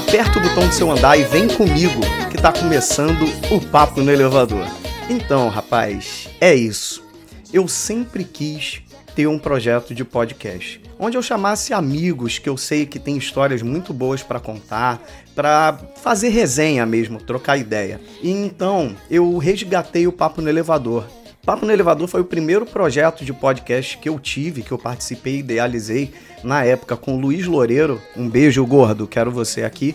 botão do seu andar e vem comigo, que tá começando o Papo no Elevador. Então, rapaz, é isso. Eu sempre quis ter um projeto de podcast, onde eu chamasse amigos que eu sei que têm histórias muito boas para contar, para fazer resenha mesmo, trocar ideia. E então eu resgatei o Papo no Elevador. Papo no Elevador foi o primeiro projeto de podcast que eu tive, que eu participei e idealizei na época com o Luiz Loureiro. Um beijo, gordo, quero você aqui.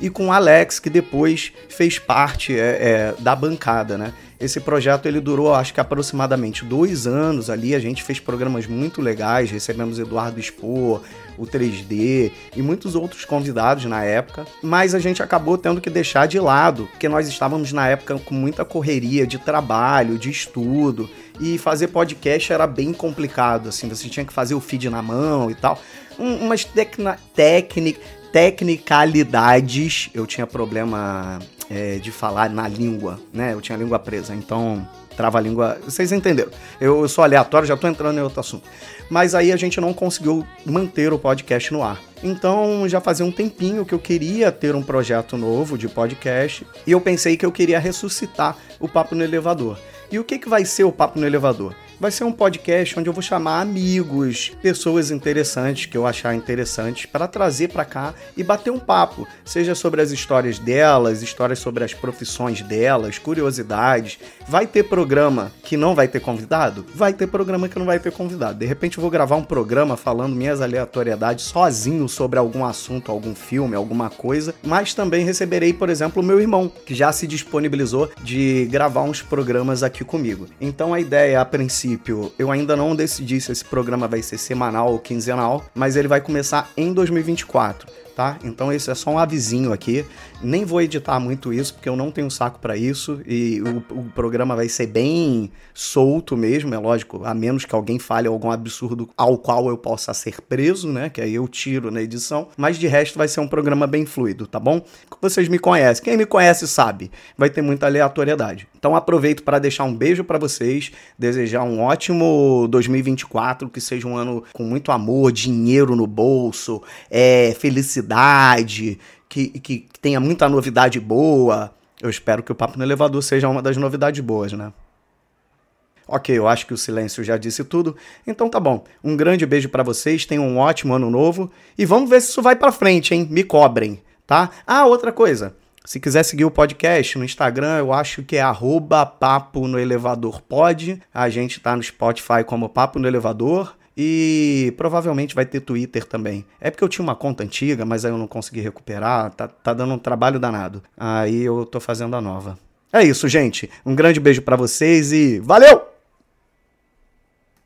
E com o Alex, que depois fez parte é, é, da bancada, né? Esse projeto ele durou, acho que aproximadamente dois anos ali. A gente fez programas muito legais, recebemos Eduardo Expor, o 3D e muitos outros convidados na época. Mas a gente acabou tendo que deixar de lado, porque nós estávamos na época com muita correria de trabalho, de estudo e fazer podcast era bem complicado. Assim, você tinha que fazer o feed na mão e tal. Um, umas técnicas tecnicalidades. Eu tinha problema é, de falar na língua, né? Eu tinha a língua presa, então trava a língua. Vocês entenderam? Eu, eu sou aleatório, já tô entrando em outro assunto. Mas aí a gente não conseguiu manter o podcast no ar. Então já fazia um tempinho que eu queria ter um projeto novo de podcast e eu pensei que eu queria ressuscitar o Papo no Elevador. E o que, que vai ser o Papo no Elevador? Vai ser um podcast onde eu vou chamar amigos, pessoas interessantes que eu achar interessantes para trazer para cá e bater um papo, seja sobre as histórias delas, histórias sobre as profissões delas, curiosidades. Vai ter programa que não vai ter convidado? Vai ter programa que não vai ter convidado. De repente eu vou gravar um programa falando minhas aleatoriedades sozinho sobre algum assunto, algum filme, alguma coisa, mas também receberei, por exemplo, o meu irmão, que já se disponibilizou de gravar uns programas aqui comigo. Então a ideia a princípio princípio, eu ainda não decidi se esse programa vai ser semanal ou quinzenal, mas ele vai começar em 2024 tá? Então esse é só um avisinho aqui. Nem vou editar muito isso, porque eu não tenho saco para isso. E o, o, programa vai ser bem solto mesmo, é lógico, a menos que alguém fale algum absurdo ao qual eu possa ser preso, né? Que aí eu tiro na edição. Mas de resto vai ser um programa bem fluido, tá bom? Vocês me conhecem. Quem me conhece sabe, vai ter muita aleatoriedade. Então aproveito para deixar um beijo para vocês, desejar um ótimo 2024, que seja um ano com muito amor, dinheiro no bolso, é, felicidade, que, que tenha muita novidade boa. Eu espero que o Papo no Elevador seja uma das novidades boas, né? Ok, eu acho que o silêncio já disse tudo. Então tá bom. Um grande beijo para vocês, tenham um ótimo ano novo e vamos ver se isso vai para frente, hein? Me cobrem, tá? Ah, outra coisa. Se quiser seguir o podcast no Instagram, eu acho que é arroba papo no elevador. A gente tá no Spotify como Papo no Elevador. E provavelmente vai ter Twitter também. É porque eu tinha uma conta antiga, mas aí eu não consegui recuperar. Tá, tá dando um trabalho danado. Aí eu tô fazendo a nova. É isso, gente. Um grande beijo para vocês e valeu!